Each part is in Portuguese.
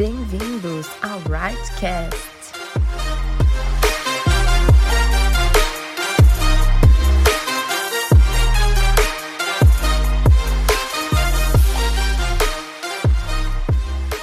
Bem-vindos ao Rightcast.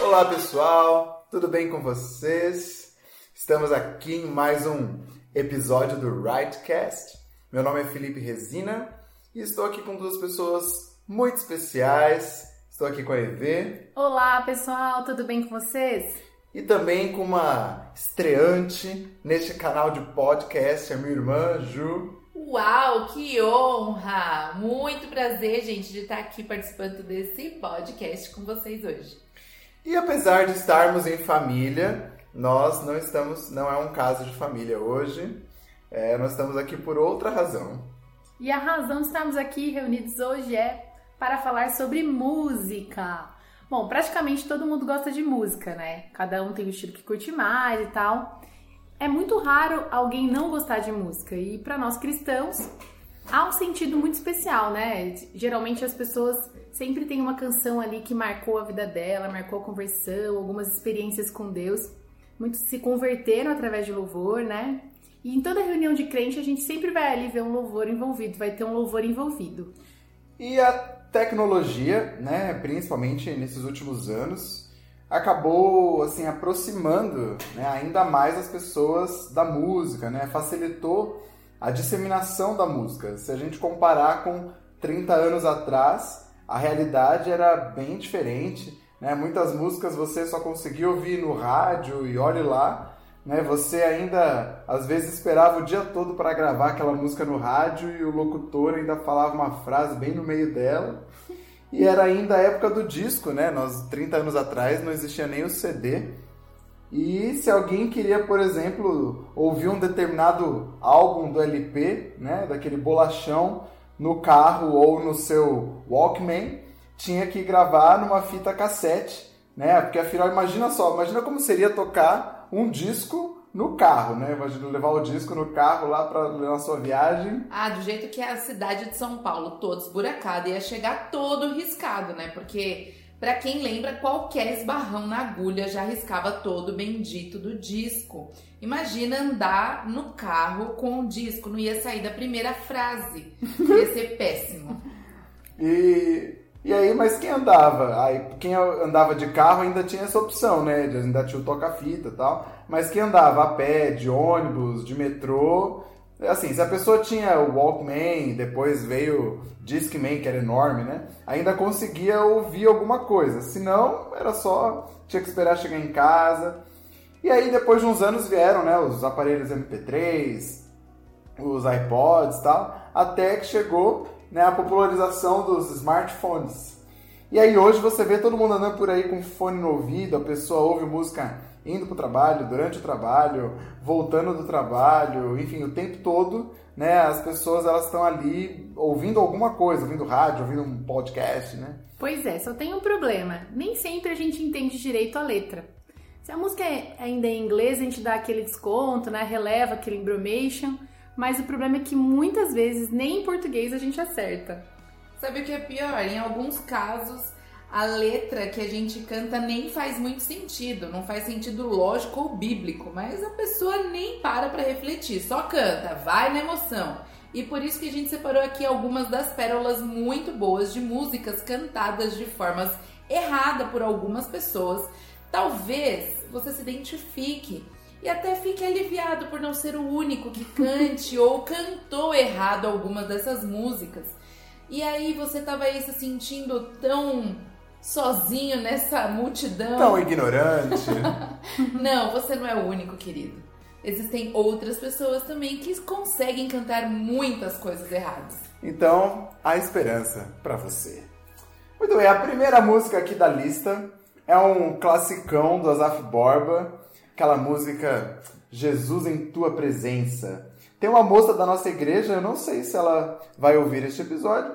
Olá pessoal, tudo bem com vocês? Estamos aqui em mais um episódio do Rightcast. Meu nome é Felipe Resina e estou aqui com duas pessoas muito especiais. Estou aqui com a EV Olá, pessoal, tudo bem com vocês? e também com uma estreante neste canal de podcast, a minha irmã Ju. Uau, que honra! Muito prazer, gente, de estar aqui participando desse podcast com vocês hoje. E apesar de estarmos em família, nós não estamos, não é um caso de família hoje. É, nós estamos aqui por outra razão. E a razão de estarmos aqui reunidos hoje é para falar sobre música. Bom, praticamente todo mundo gosta de música, né? Cada um tem o estilo que curte mais e tal. É muito raro alguém não gostar de música e para nós cristãos há um sentido muito especial, né? Geralmente as pessoas sempre têm uma canção ali que marcou a vida dela, marcou a conversão, algumas experiências com Deus. Muitos se converteram através de louvor, né? E em toda reunião de crente a gente sempre vai ali ver um louvor envolvido, vai ter um louvor envolvido. E a tecnologia, né, principalmente nesses últimos anos, acabou assim aproximando né, ainda mais as pessoas da música, né? Facilitou a disseminação da música. Se a gente comparar com 30 anos atrás, a realidade era bem diferente. Né? Muitas músicas você só conseguia ouvir no rádio e olhe lá. Né? Você ainda, às vezes, esperava o dia todo para gravar aquela música no rádio e o locutor ainda falava uma frase bem no meio dela. E era ainda a época do disco, né? Nós, 30 anos atrás, não existia nem o CD. E se alguém queria, por exemplo, ouvir um determinado álbum do LP, né, daquele bolachão, no carro ou no seu Walkman, tinha que gravar numa fita cassete, né? Porque afinal, imagina só, imagina como seria tocar um disco no carro, né? Imagina levar o disco no carro lá para na sua viagem. Ah, do jeito que é a cidade de São Paulo, todo esburacado, ia chegar todo riscado, né? Porque, pra quem lembra, qualquer esbarrão na agulha já riscava todo o bendito do disco. Imagina andar no carro com o disco, não ia sair da primeira frase. Ia ser péssimo. E, e aí, mas quem andava? Aí, quem andava de carro ainda tinha essa opção, né? Ainda tinha o toca-fita e tal. Mas quem andava a pé, de ônibus, de metrô, assim, se a pessoa tinha o Walkman, depois veio o Discman, que era enorme, né? Ainda conseguia ouvir alguma coisa. Se não, era só, tinha que esperar chegar em casa. E aí, depois de uns anos, vieram, né? Os aparelhos MP3, os iPods e tal, até que chegou né, a popularização dos smartphones. E aí hoje você vê todo mundo andando por aí com fone no ouvido, a pessoa ouve música indo para o trabalho, durante o trabalho, voltando do trabalho, enfim, o tempo todo, né, as pessoas elas estão ali ouvindo alguma coisa, ouvindo rádio, ouvindo um podcast, né? Pois é, só tem um problema. Nem sempre a gente entende direito a letra. Se a música é ainda é em inglês, a gente dá aquele desconto, né? Releva aquele embromation. Mas o problema é que muitas vezes nem em português a gente acerta. Sabe o que é pior? Em alguns casos, a letra que a gente canta nem faz muito sentido, não faz sentido lógico ou bíblico, mas a pessoa nem para pra refletir, só canta, vai na emoção. E por isso que a gente separou aqui algumas das pérolas muito boas de músicas cantadas de formas errada por algumas pessoas. Talvez você se identifique e até fique aliviado por não ser o único que cante ou cantou errado algumas dessas músicas. E aí você tava aí se sentindo tão sozinho nessa multidão. Tão ignorante. Não, você não é o único, querido. Existem outras pessoas também que conseguem cantar muitas coisas erradas. Então, há esperança para você. Muito bem, a primeira música aqui da lista é um classicão do Asaf Borba, aquela música Jesus em Tua Presença. Tem uma moça da nossa igreja, eu não sei se ela vai ouvir este episódio,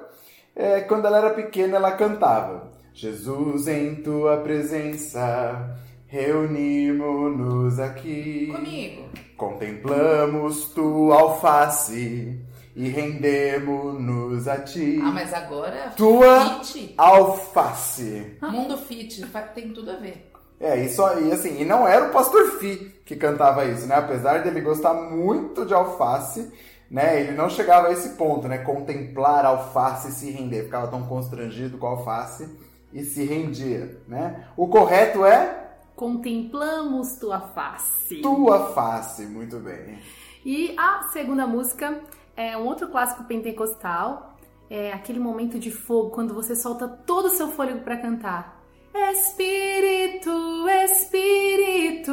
é, quando ela era pequena ela cantava Jesus em Tua Presença, reunimos-nos aqui. Comigo. Contemplamos tua alface e rendemos-nos a ti. Ah, mas agora Tua fit, alface. mundo fit, tem tudo a ver. É, e, só, e assim, e não era o Pastor Fi que cantava isso, né? Apesar dele gostar muito de alface, né? Ele não chegava a esse ponto, né? Contemplar alface e se render. Ficava tão constrangido com a alface e se rendia, né? O correto é Contemplamos tua face. tua face, muito bem. E a segunda música é um outro clássico pentecostal. É aquele momento de fogo, quando você solta todo o seu fôlego para cantar. Espírito, Espírito,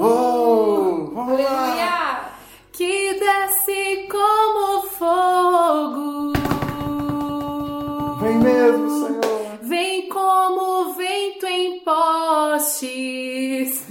Oh, vamos lá! Aleluia! que desce como fogo. Vem mesmo, Senhor! Vem como vento em postes.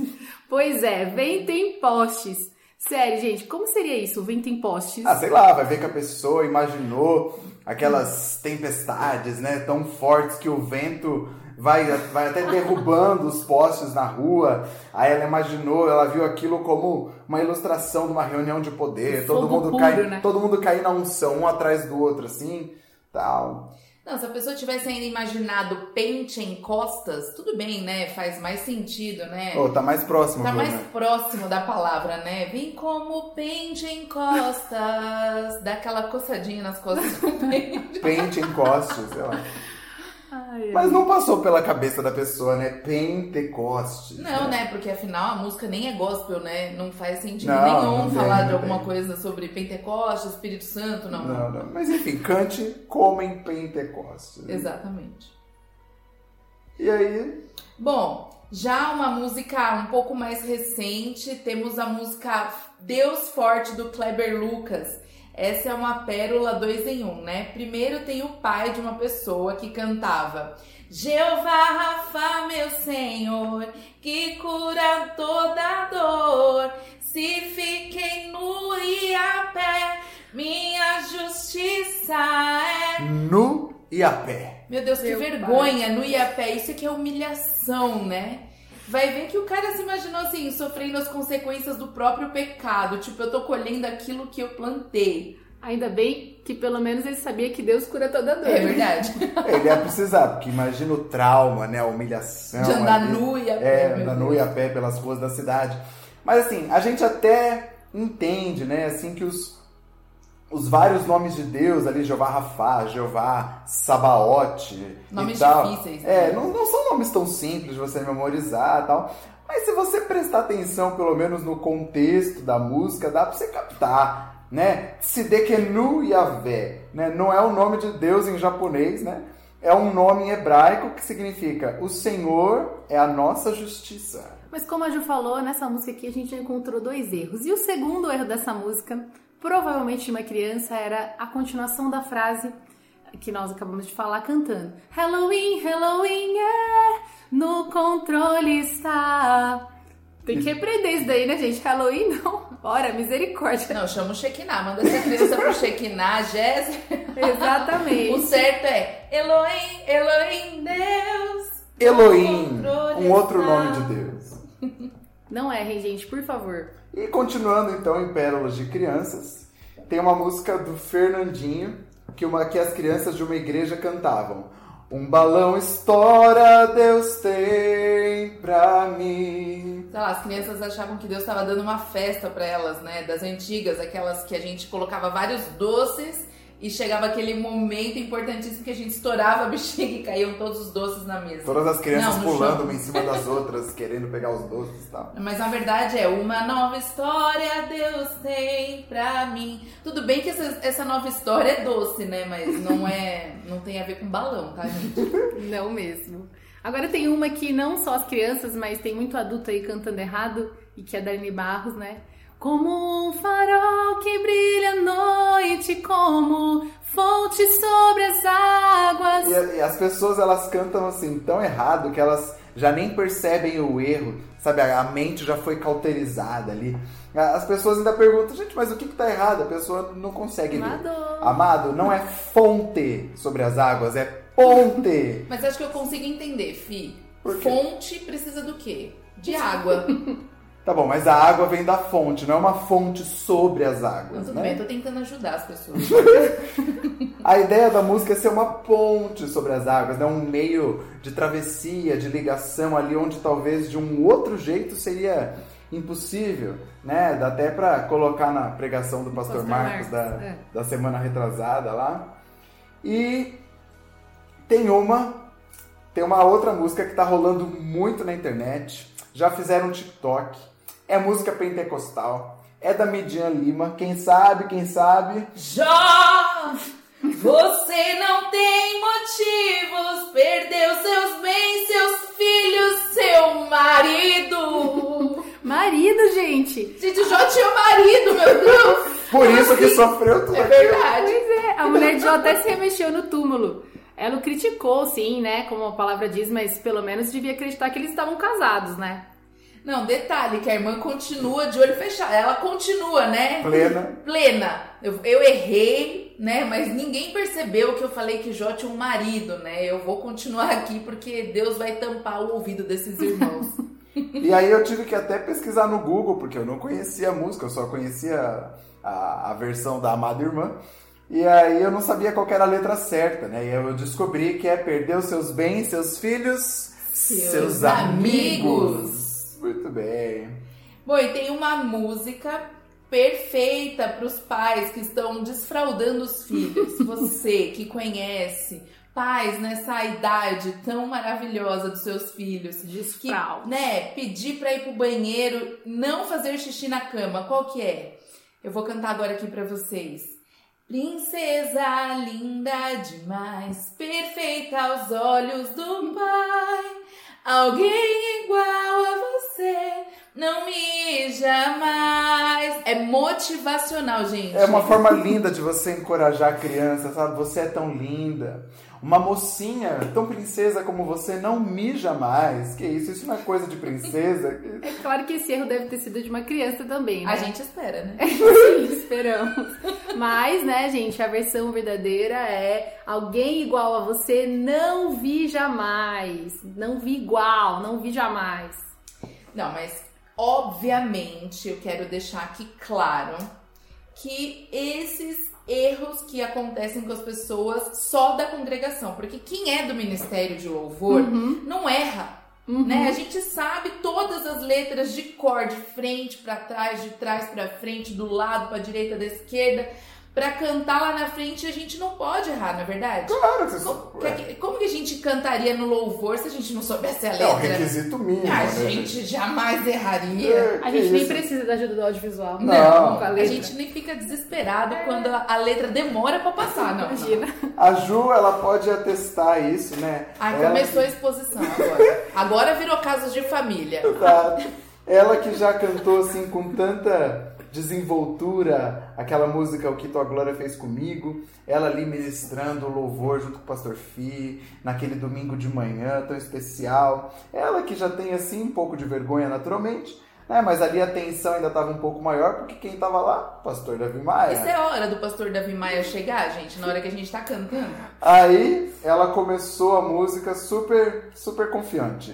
Pois é, vento em postes. Sério, gente, como seria isso, vento em postes? Ah, sei lá, vai ver que a pessoa imaginou aquelas tempestades, né, tão fortes que o vento vai, vai até derrubando os postes na rua. Aí ela imaginou, ela viu aquilo como uma ilustração de uma reunião de poder, todo Fogo mundo puro, cai, né? todo mundo cai na unção, um atrás do outro assim, tal. Não, se a pessoa tivesse ainda imaginado pente em costas, tudo bem, né? Faz mais sentido, né? Oh, tá mais próximo, Tá Bruna. mais próximo da palavra, né? Vem como pente em costas. Dá aquela coçadinha nas costas do pente. Pente encoste, sei lá. Ai. Mas não passou pela cabeça da pessoa, né? Pentecoste. Não, né? Porque afinal a música nem é gospel, né? Não faz sentido Não, nenhum não tem, falar de não alguma tem. coisa sobre Pentecoste, Espírito Santo, não. Não, não. Mas enfim, cante como em Pentecoste. Exatamente. E aí, Bom, já uma música um pouco mais recente, temos a música Deus Forte do Kleber Lucas. Essa é uma pérola dois em um, né? Primeiro tem o pai de uma pessoa que cantava Jeová Rafa, meu Senhor, que cura toda dor. Se fiquei nu e a pé, minha justiça é nu e a pé. meu Deus, que Meu vergonha no Iapé. Isso aqui é humilhação, né? Vai ver que o cara se imaginou assim, sofrendo as consequências do próprio pecado. Tipo, eu tô colhendo aquilo que eu plantei. Ainda bem que pelo menos ele sabia que Deus cura toda dor. É verdade. Ele ia precisar, porque imagina o trauma, né? A humilhação. De andar ali. nu e a pé, É, andar nu e a pé pelas ruas da cidade. Mas assim, a gente até entende, né? Assim que os, os vários nomes de Deus ali, Jeová Rafá, Jeová Sabaote Nomes e tal. difíceis, né? É, não, não são nomes tão simples de você memorizar e tal. Mas se você prestar atenção, pelo menos no contexto da música, dá pra você captar, né? Sidekenu Yahvé, né? Não é o nome de Deus em japonês, né? É um nome em hebraico que significa o Senhor é a nossa justiça. Mas como a Ju falou, nessa música aqui a gente encontrou dois erros. E o segundo erro dessa música, provavelmente de uma criança, era a continuação da frase que nós acabamos de falar cantando. Halloween, Halloween, é, no controle está. Tem que aprender isso daí, né, gente? Halloween não. Ora, misericórdia. Não, chama o Shekinah. Manda essa criança pro Shekinah, Jéssica. O Exatamente. certo é Elohim, Elohim, Deus. Elohim, um outro nome de Deus. Não errem, gente, por favor. E continuando então em Pérolas de Crianças, tem uma música do Fernandinho que, uma, que as crianças de uma igreja cantavam. Um balão estoura, Deus tem pra mim. Sei lá, as crianças achavam que Deus estava dando uma festa pra elas, né? Das antigas, aquelas que a gente colocava vários doces e chegava aquele momento importantíssimo que a gente estourava a bexiga e caíam todos os doces na mesa. Todas as crianças Não, pulando uma em cima das outras, querendo pegar os doces e tal. Mas na verdade é uma nova história Deus tem pra mim. Tudo bem que essa, essa nova história é doce, né? Mas não é, não tem a ver com balão, tá, gente? Não mesmo. Agora tem uma que não só as crianças, mas tem muito adulto aí cantando errado, e que é da Dani Barros, né? Como um farol que brilha à noite, como fonte sobre as águas. E, e as pessoas elas cantam assim tão errado que elas já nem percebem o erro, sabe? A, a mente já foi cauterizada ali. As pessoas ainda perguntam, gente, mas o que, que tá errado? A pessoa não consegue. Amado. Amado, não é fonte sobre as águas, é ponte. Mas acho que eu consigo entender, Fi. Por quê? Fonte precisa do quê? De água. Tá bom, mas a água vem da fonte, não é uma fonte sobre as águas, tudo né? bem, eu tô tentando ajudar as pessoas. A ideia da música é ser uma ponte sobre as águas, né? um meio de travessia, de ligação ali onde talvez de um outro jeito seria impossível, né? Dá até para colocar na pregação do pastor, Pastor Marcos, Marcos, da, é. da semana retrasada lá. E tem uma, tem uma outra música que tá rolando muito na internet. Já fizeram um TikTok. É música pentecostal. É da Midian Lima. Quem sabe, quem sabe. Jó! Você não tem motivos, perdeu seus bens, seus filhos, seu marido. Marido, gente! Gente, o Jó tinha marido, meu Deus! Por isso que assim? sofreu tudo. É verdade. Pois é, a mulher de Jó até se remexeu no túmulo. Ela o criticou, sim, né? Como a palavra diz, mas pelo menos devia acreditar que eles estavam casados, né? Não, detalhe, que a irmã continua de olho fechado. Ela continua, né? Plena. Plena. Eu, eu errei, né? Mas ninguém percebeu que eu falei que Jó tinha um marido, né? Eu vou continuar aqui porque Deus vai tampar o ouvido desses irmãos. E aí eu tive que até pesquisar no Google, porque eu não conhecia a música, eu só conhecia a, a versão da amada irmã. E aí eu não sabia qual que era a letra certa, né? E eu descobri que é perder os seus bens, seus filhos, seus, amigos. Muito bem. Bom, e tem uma música perfeita para os pais que estão desfraudando os filhos. Você que conhece pais nessa idade tão maravilhosa dos seus filhos, que, Desfraude. né, pedir para ir pro banheiro, não fazer xixi na cama, qual que é? Eu vou cantar agora aqui para vocês. Princesa linda demais, perfeita aos olhos do pai. Alguém igual a você, não me jamais. É motivacional, gente. É uma forma linda de você encorajar a criança, sabe? Você é tão linda. Uma mocinha tão princesa como você não mija mais. Que isso? Isso não é coisa de princesa. É claro que esse erro deve ter sido de uma criança também, né? A gente espera, né? Sim, esperamos. Mas, né, gente, a versão verdadeira é alguém igual a você não vi jamais. Não vi igual, não vi jamais. Não, mas obviamente eu quero deixar aqui claro que esses erros que acontecem com as pessoas só da congregação, porque quem é do ministério de louvor não erra. Né? A gente sabe todas as letras de cor, de frente para trás, de trás para frente, do lado para direita, da esquerda. Pra cantar lá na frente a gente não pode errar, não é verdade? Claro que você Como, Ué, que, como que a gente cantaria no louvor se a gente não soubesse a É um letra? requisito mínimo. A né, gente jamais erraria. É, A gente nem isso? precisa da ajuda do audiovisual. Não. com a A gente nem fica desesperado quando a, a letra demora pra passar, não. não. Imagina. A Ju, ela pode atestar isso, né? Ai, Ela começou a exposição agora. Agora virou casos de família. Exato. Ela que já cantou assim com tanta desenvoltura, aquela música O que tua glória fez comigo, ela ali ministrando o louvor junto com o pastor Fi, naquele domingo de manhã tão especial. Ela que já tem assim um pouco de vergonha naturalmente, né? Mas ali a tensão ainda estava um pouco maior porque quem estava lá, o pastor Davi Maia. Isso é hora do pastor Davi Maia chegar, gente, na hora que a gente tá cantando. Aí ela começou a música super super confiante.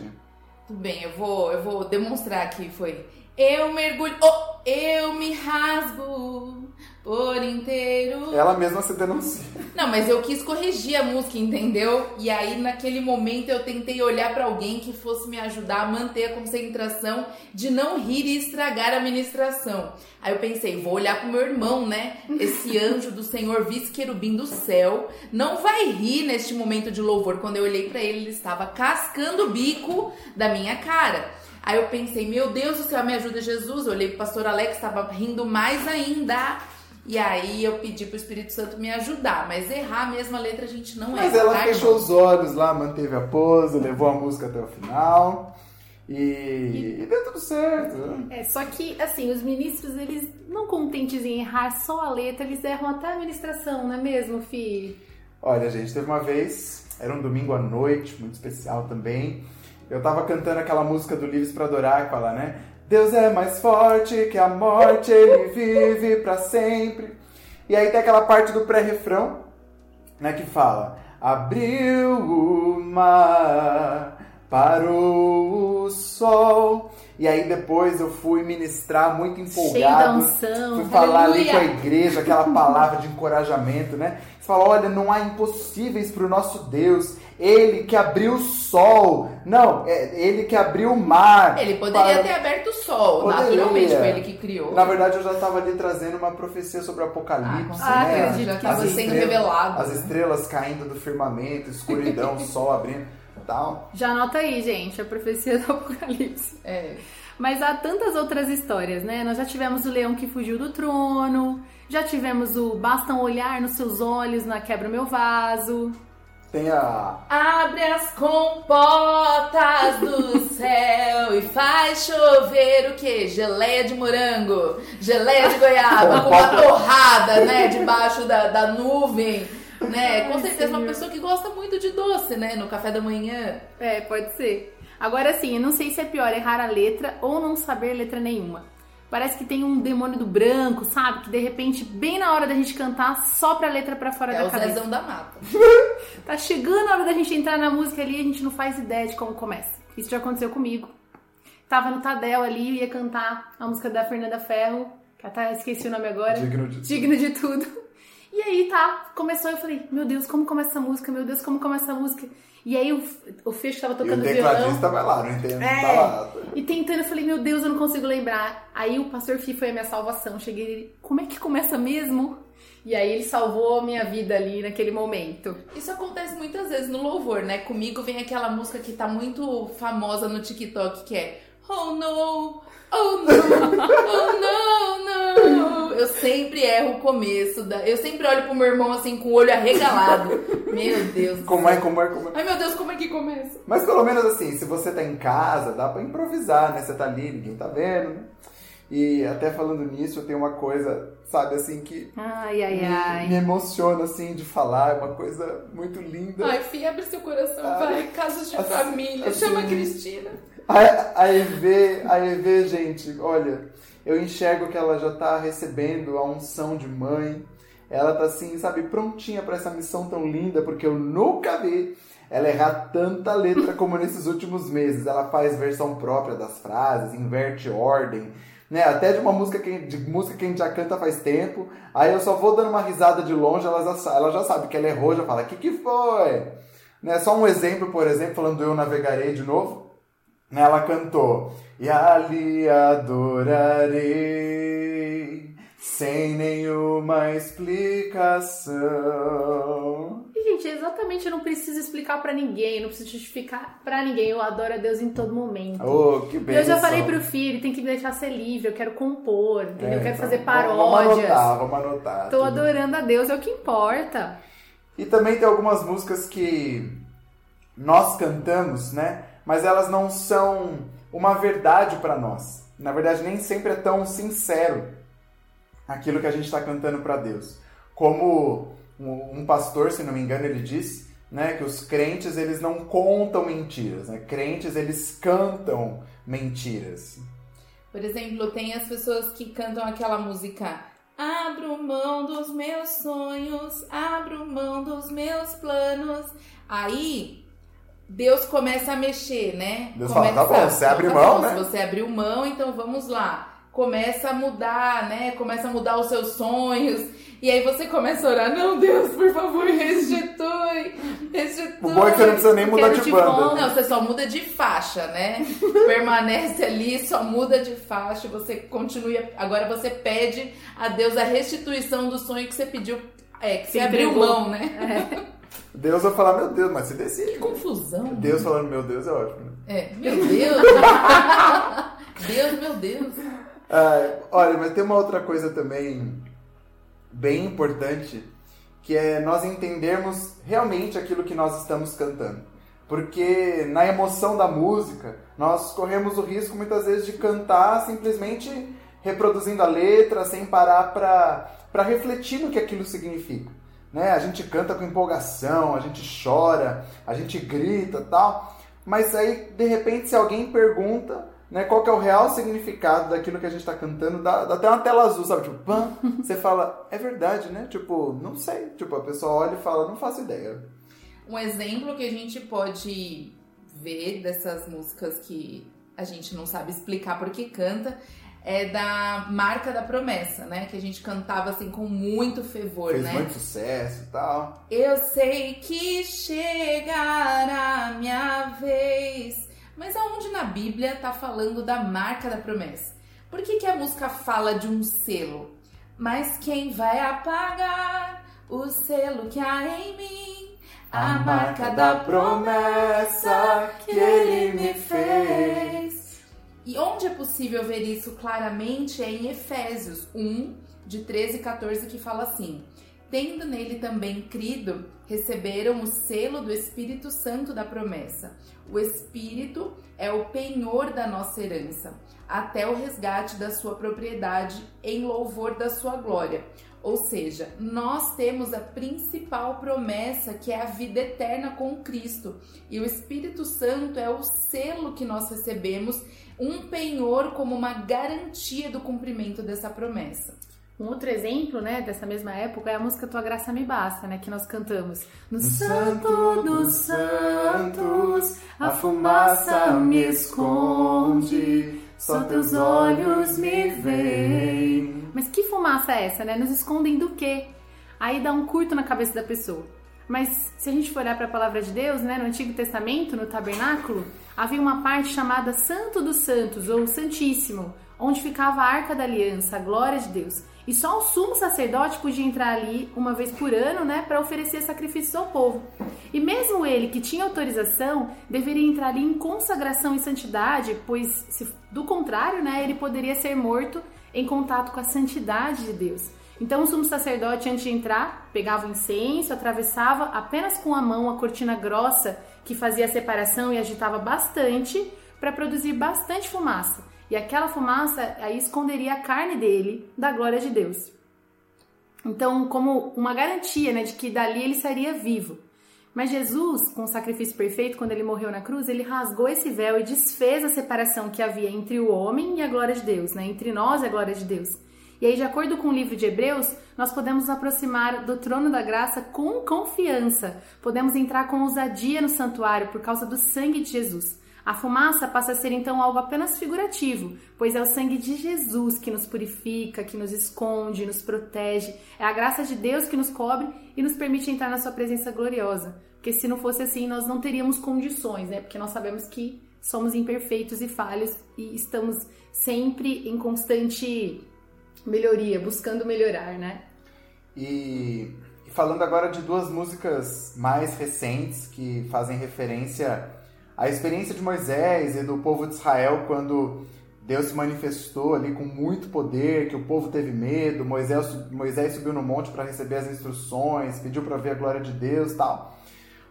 Tudo bem, eu vou, eu vou demonstrar que foi. Eu mergulho, oh, eu me rasgo por inteiro. Ela mesma se denuncia. Não, mas eu quis corrigir a música, entendeu? E aí, naquele momento, eu tentei olhar pra alguém que fosse me ajudar a manter a concentração de não rir e estragar a ministração. Aí eu pensei, vou olhar pro meu irmão, né? Esse anjo do Senhor, vice-querubim do céu, não vai rir neste momento de louvor. Quando eu olhei pra ele, ele estava cascando o bico da minha cara. Aí eu pensei, meu Deus do céu, me ajuda Jesus. Eu olhei pro pastor Alex, estava rindo mais ainda. E aí eu pedi pro Espírito Santo me ajudar, mas errar a mesma letra a gente não Mas erra. ela tá, fechou irmão? os olhos lá, manteve a pose, levou a música até o final. E, e deu tudo certo. né? É, só que, assim, os ministros, eles não contentes em errar só a letra, eles erram até a administração, não é mesmo, Fi? Olha, gente, teve uma vez, era um domingo à noite, muito especial também. Eu tava cantando aquela música do Livres pra Adorar, fala, né? Deus é mais forte que a morte, ele vive pra sempre. E aí tem aquela parte do pré-refrão, né, que fala: Abriu o mar, parou o sol. E aí depois eu fui ministrar muito Cheio da empolgado. unção. Fui falar ali aleluia. com a igreja, aquela palavra de encorajamento, né? Você fala, olha, não há impossíveis para o nosso Deus. Ele que abriu o sol. Não, é ele que abriu o mar. Ele poderia Para- ter aberto o sol, Poderia. naturalmente, foi ele que criou. Na verdade, eu já estava ali trazendo uma profecia sobre o Apocalipse, Ah, né? acredito que estava sendo revelado. As estrelas caindo do firmamento, escuridão, sol abrindo tal. Já anota aí, gente, a profecia do Apocalipse. É. Mas há tantas outras histórias, né? Nós já tivemos o leão que fugiu do trono, já tivemos o basta um olhar nos seus olhos na quebra meu vaso. Tem a. Abre as comportas do céu e faz chover o quê? Geleia de morango, geleia de goiaba, com uma torrada, né, debaixo da, da nuvem, né? Com certeza uma pessoa que gosta muito de doce, né, no café da manhã. É, pode ser. Agora assim, eu não sei se é pior errar a letra ou não saber letra nenhuma. Parece que tem um demônio do branco, sabe? Que de repente, bem na hora da gente cantar, sopra a letra pra fora É da o cabeça. Zezão da Mata. Tá chegando a hora da gente entrar na música ali e a gente não faz ideia de como começa. Isso já aconteceu comigo. Tava no Tadel ali e ia cantar a música da Fernanda Ferro, que até esqueci o nome agora. Digno de. Digno de tudo. E aí tá, começou eu falei, meu Deus, como começa essa música? Meu Deus, como começa essa música? E aí o, o Fecho tava E o tocando violão. vai lá, não entendo. É. Tá lá. E tentando, eu falei, meu Deus, eu não consigo lembrar. Aí o Pastor Fi foi a minha salvação. Cheguei ele, como é que começa mesmo? E aí ele salvou a minha vida ali naquele momento. Isso acontece muitas vezes no louvor, né? Comigo vem aquela música que tá muito famosa no TikTok, que é Oh no, oh no, oh no, no. Eu sempre erro o começo, da... eu sempre olho pro meu irmão assim com o olho arregalado. Meu Deus. do Como é, céu. como é, como é. Ai meu Deus, como é que começa? Mas pelo menos assim, se você tá em casa, dá pra improvisar, né? Você tá ali, ninguém tá vendo, né? E até falando nisso, eu tenho uma coisa, sabe, assim, que Ai, ai, me, ai. me emociona, assim, de falar. É uma coisa muito linda. Ai, Fih, abre seu coração, Ai, vai, casas de assim- família, assim- chama a Cristina. A, a EV, a EV, gente, olha, eu enxergo que ela já tá recebendo a unção de mãe. Ela tá assim, sabe, prontinha pra essa missão tão linda, porque eu nunca vi ela errar tanta letra como nesses últimos meses. Ela faz versão própria das frases, inverte ordem, né? Até de uma música que, de música que a gente já canta faz tempo. Aí eu só vou dando uma risada de longe, ela já, ela já sabe que ela errou, já fala, o que que foi? Né? Só um exemplo, por exemplo, falando do Eu Navegarei de novo. Né, Ela cantou E ali adorarei Sem nenhuma explicação E, gente, exatamente, eu não preciso explicar pra ninguém, não preciso justificar pra ninguém. Eu adoro a Deus em todo momento. Oh, que bem eu já falei pro filho, tem que me deixar ser livre, eu quero compor, entendeu? eu quero fazer É, então, Vamos paródias. anotar, vamos anotar Tô adorando a Deus, é o que importa. E também tem algumas músicas que nós cantamos, né? Mas elas não são uma verdade para nós. Na verdade, nem sempre é tão sincero aquilo que a gente está cantando para Deus. Como um pastor, se não me engano, ele diz, né, que os crentes eles não contam mentiras, né? Crentes eles cantam mentiras. Por exemplo, tem as pessoas que cantam aquela música Abro mão dos meus sonhos, abro mão dos meus planos. Aí Deus começa a mexer, né? Deus começa, fala, tá bom, você abre tá mão, bom, né? Se você abriu mão, então vamos lá. Começa a mudar, né? Começa a mudar os seus sonhos. E aí você começa a orar, não, Deus, por favor, restitui, restitui. O bom é que você não precisa nem mudar de banda. bom. Não, você só muda de faixa, né? Permanece ali, só muda de faixa, você continua. Agora você pede a Deus a restituição do sonho que você pediu, é, que você Se abriu entregou. mão, né? Deus vai falar, meu Deus, mas você decide. Que confusão. Deus falando, meu Deus, é ótimo. né? É, meu Deus. Deus, meu Deus. Ah, olha, mas tem uma outra coisa também bem importante, que é nós entendermos realmente aquilo que nós estamos cantando. Porque na emoção da música, nós corremos o risco muitas vezes de cantar simplesmente reproduzindo a letra, sem parar para refletir no que aquilo significa. Né? A gente canta com empolgação, a gente chora, a gente grita tal. Mas aí, de repente, se alguém pergunta né, qual que é o real significado daquilo que a gente está cantando, dá, dá até uma tela azul, sabe? Tipo, pã, você fala, é verdade, né? Tipo, não sei. Tipo, a pessoa olha e fala, não faço ideia. Um exemplo que a gente pode ver dessas músicas que a gente não sabe explicar por que canta, é da marca da promessa, né? Que a gente cantava assim com muito fervor, Fez né? muito sucesso e tal. Eu sei que chegará a minha vez. Mas aonde na Bíblia tá falando da marca da promessa? Por que, que a música fala de um selo? Mas quem vai apagar o selo que há em mim? A, marca da promessa que ele me fez. E onde é possível ver isso claramente é em Efésios 1, de 13 e 14, que fala assim: Tendo nele também crido, receberam o selo do Espírito Santo da promessa. O Espírito é o penhor da nossa herança, até o resgate da sua propriedade em louvor da sua glória. Ou seja, nós temos a principal promessa que é a vida eterna com Cristo. E o Espírito Santo é o selo que nós recebemos, um penhor como uma garantia do cumprimento dessa promessa. Um outro exemplo, né, dessa mesma época é a música Tua Graça Me Basta, né, que nós cantamos. No Santo dos Santos, a fumaça me esconde, só teus olhos me veem. Mas que fumaça é essa, né? Nos escondem do quê? Aí dá um curto na cabeça da pessoa. Mas se a gente for olhar para a palavra de Deus, né, no Antigo Testamento, no tabernáculo, havia uma parte chamada Santo dos Santos ou Santíssimo, onde ficava a Arca da Aliança, a glória de Deus. E só o sumo sacerdote podia entrar ali uma vez por ano, né, para oferecer sacrifícios ao povo. E mesmo ele que tinha autorização, deveria entrar ali em consagração e santidade, pois se, do contrário, né, ele poderia ser morto em contato com a santidade de Deus. Então o sumo sacerdote, antes de entrar, pegava o incenso, atravessava apenas com a mão a cortina grossa que fazia a separação e agitava bastante para produzir bastante fumaça. E aquela fumaça aí esconderia a carne dele da glória de Deus. Então, como uma garantia né, de que dali ele sairia vivo. Mas Jesus, com o sacrifício perfeito, quando ele morreu na cruz, ele rasgou esse véu e desfez a separação que havia entre o homem e a glória de Deus, né? entre nós e a glória de Deus. E aí, de acordo com o livro de Hebreus, nós podemos nos aproximar do trono da graça com confiança. Podemos entrar com ousadia no santuário por causa do sangue de Jesus. A fumaça passa a ser então algo apenas figurativo, pois é o sangue de Jesus que nos purifica, que nos esconde, nos protege. É a graça de Deus que nos cobre e nos permite entrar na sua presença gloriosa. Porque se não fosse assim, nós não teríamos condições, né? Porque nós sabemos que somos imperfeitos e falhos e estamos sempre em constante melhoria, buscando melhorar, né? E, falando agora de duas músicas mais recentes que fazem referência à experiência de Moisés e do povo de Israel quando Deus se manifestou ali com muito poder, que o povo teve medo, Moisés, Moisés subiu no monte para receber as instruções, pediu para ver a glória de Deus tal.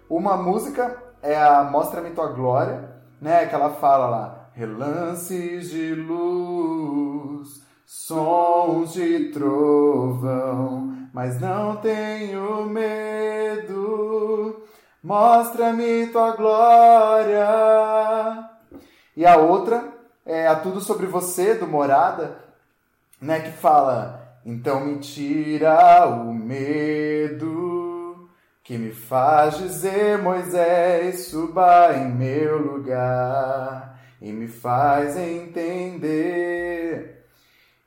Uma música é a Mostra-me Tua Glória, né, que ela fala lá, relances de luz, sons de trovão, mas não tenho medo. Mostra-me tua glória. E a outra é a Tudo Sobre Você, do Morada, né, que fala: Então me tira o medo que me faz dizer, Moisés, suba em meu lugar e me faz entender.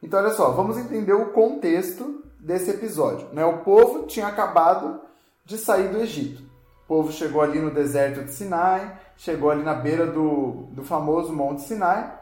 Então, olha só, vamos entender o contexto desse episódio. Né? O povo tinha acabado de sair do Egito. O povo chegou ali no deserto de Sinai, chegou ali na beira do, do famoso Monte Sinai,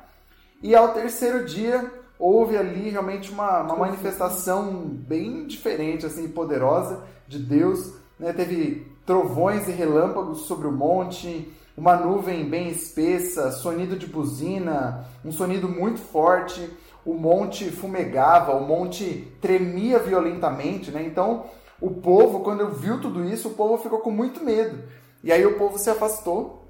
e ao terceiro dia houve ali realmente uma, uma manifestação bem diferente, assim, poderosa de Deus. Né? Teve trovões e relâmpagos sobre o monte, uma nuvem bem espessa, sonido de buzina, um sonido muito forte. O monte fumegava, o monte tremia violentamente, né? Então, o povo, quando viu tudo isso, o povo ficou com muito medo. E aí o povo se afastou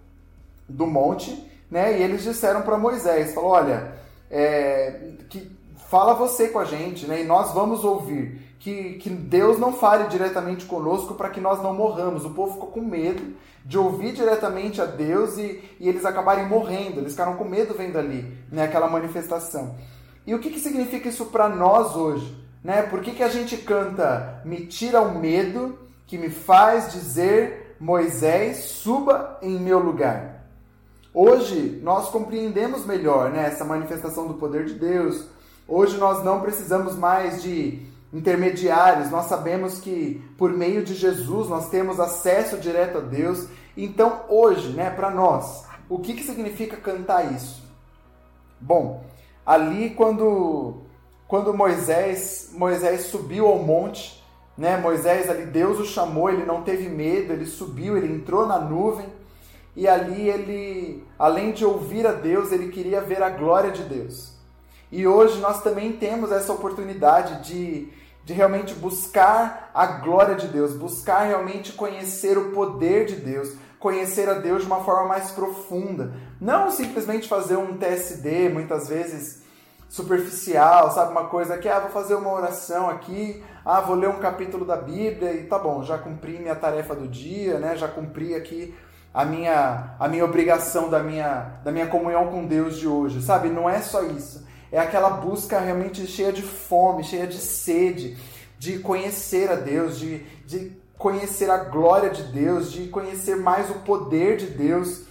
do monte, né? E eles disseram para Moisés, falou, olha, é, que fala você com a gente, né? E nós vamos ouvir. Que, que Deus não fale diretamente conosco para que nós não morramos. O povo ficou com medo de ouvir diretamente a Deus e, e eles acabarem morrendo. Eles ficaram com medo vendo ali, né? Aquela manifestação. E o que, que significa isso para nós hoje? Né? Por que, que a gente canta Me tira o medo que me faz dizer Moisés, suba em meu lugar? Hoje nós compreendemos melhor né, essa manifestação do poder de Deus. Hoje nós não precisamos mais de intermediários, nós sabemos que por meio de Jesus nós temos acesso direto a Deus. Então, hoje, né, para nós, o que, que significa cantar isso? Bom, ali quando, quando Moisés, Moisés subiu ao monte, né, Moisés ali, Deus o chamou, ele não teve medo, ele subiu, ele entrou na nuvem e ali ele, além de ouvir a Deus, ele queria ver a glória de Deus. E hoje nós também temos essa oportunidade de de realmente buscar a glória de Deus, buscar realmente conhecer o poder de Deus, conhecer a Deus de uma forma mais profunda. Não simplesmente fazer um TSD, muitas vezes superficial, sabe? Uma coisa que, ah, vou fazer uma oração aqui, ah, vou ler um capítulo da Bíblia e tá bom, já cumpri minha tarefa do dia, né? Já cumpri aqui a minha, a minha obrigação da minha, da minha comunhão com Deus de hoje, sabe? Não é só isso é aquela busca realmente cheia de fome, cheia de sede, de conhecer a Deus, de, de conhecer a glória de Deus, de conhecer mais o poder de Deus.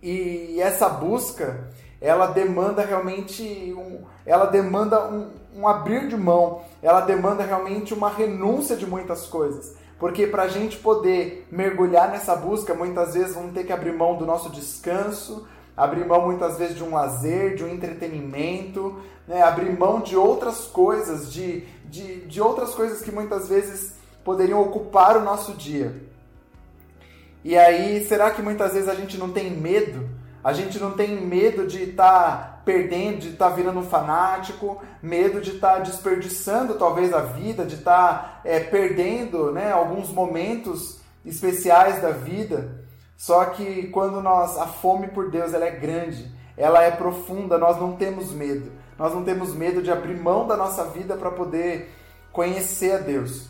E essa busca, ela demanda realmente um, ela demanda um, um abrir de mão, ela demanda realmente uma renúncia de muitas coisas. Porque para a gente poder mergulhar nessa busca, muitas vezes vamos ter que abrir mão do nosso descanso, abrir mão muitas vezes de um lazer, de um entretenimento, né? abrir mão de outras coisas, de, de, de outras coisas que muitas vezes poderiam ocupar o nosso dia. E aí, será que muitas vezes a gente não tem medo? A gente não tem medo de estar tá perdendo, de estar tá virando um fanático, medo de estar tá desperdiçando talvez a vida, de estar tá, é, perdendo né, alguns momentos especiais da vida. Só que quando nós a fome por Deus ela é grande, ela é profunda, nós não temos medo. Nós não temos medo de abrir mão da nossa vida para poder conhecer a Deus.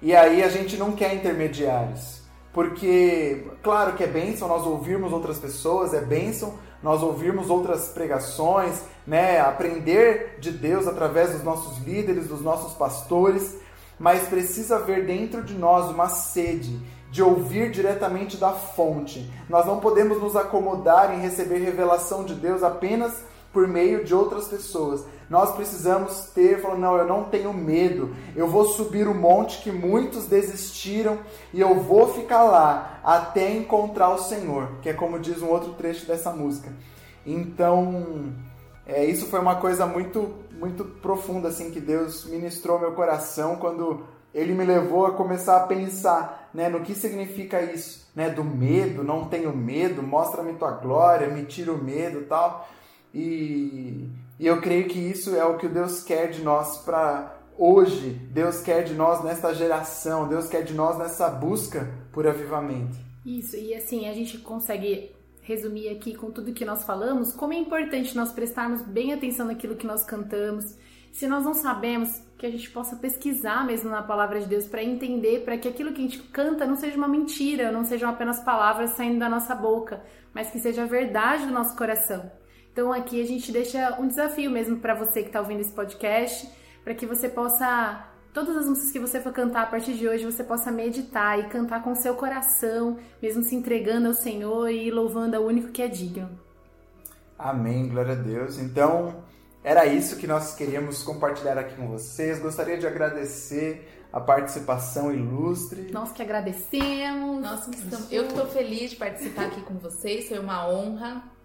E aí a gente não quer intermediários. Porque, claro que é bênção nós ouvirmos outras pessoas, é bênção nós ouvirmos outras pregações, né, aprender de Deus através dos nossos líderes, dos nossos pastores, mas precisa haver dentro de nós uma sede de ouvir diretamente da fonte. Nós não podemos nos acomodar em receber revelação de Deus apenas por meio de outras pessoas. Nós precisamos ter, falando, não, eu não tenho medo. Eu vou subir o monte que muitos desistiram e eu vou ficar lá até encontrar o Senhor, que é como diz um outro trecho dessa música. Então, é, isso foi uma coisa muito muito profunda assim que Deus ministrou meu coração quando ele me levou a começar a pensar né, no que significa isso, né, do medo, não tenho medo, mostra-me tua glória, me tira o medo tal. E, e eu creio que isso é o que Deus quer de nós para hoje, Deus quer de nós nesta geração, Deus quer de nós nessa busca por avivamento. Isso, e assim, a gente consegue resumir aqui com tudo que nós falamos, como é importante nós prestarmos bem atenção naquilo que nós cantamos. Se nós não sabemos, que a gente possa pesquisar mesmo na palavra de Deus para entender, para que aquilo que a gente canta não seja uma mentira, não sejam apenas palavras saindo da nossa boca, mas que seja a verdade do nosso coração. Então aqui a gente deixa um desafio mesmo para você que está ouvindo esse podcast, para que você possa todas as músicas que você for cantar a partir de hoje, você possa meditar e cantar com seu coração, mesmo se entregando ao Senhor e louvando ao único que é digno. Amém, glória a Deus. Então, era isso que nós queríamos compartilhar aqui com vocês. Gostaria de agradecer a participação ilustre. Nós que agradecemos. Nós que estamos... Eu estou feliz de participar aqui com vocês, foi uma honra.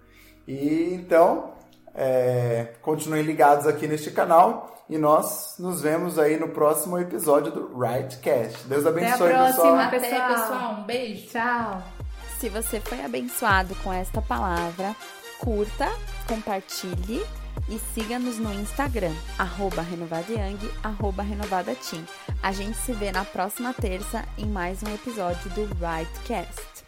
E então, é, continuem ligados aqui neste canal e nós nos vemos aí no próximo episódio do Rightcast. Deus abençoe, Até a próxima, pessoal. pessoal. Até, pessoal. Um beijo. Tchau. Se você foi abençoado com esta palavra, curta, compartilhe e siga-nos no Instagram, arroba renovadayang, arroba renovadateam. A gente se vê na próxima terça em mais um episódio do Rightcast.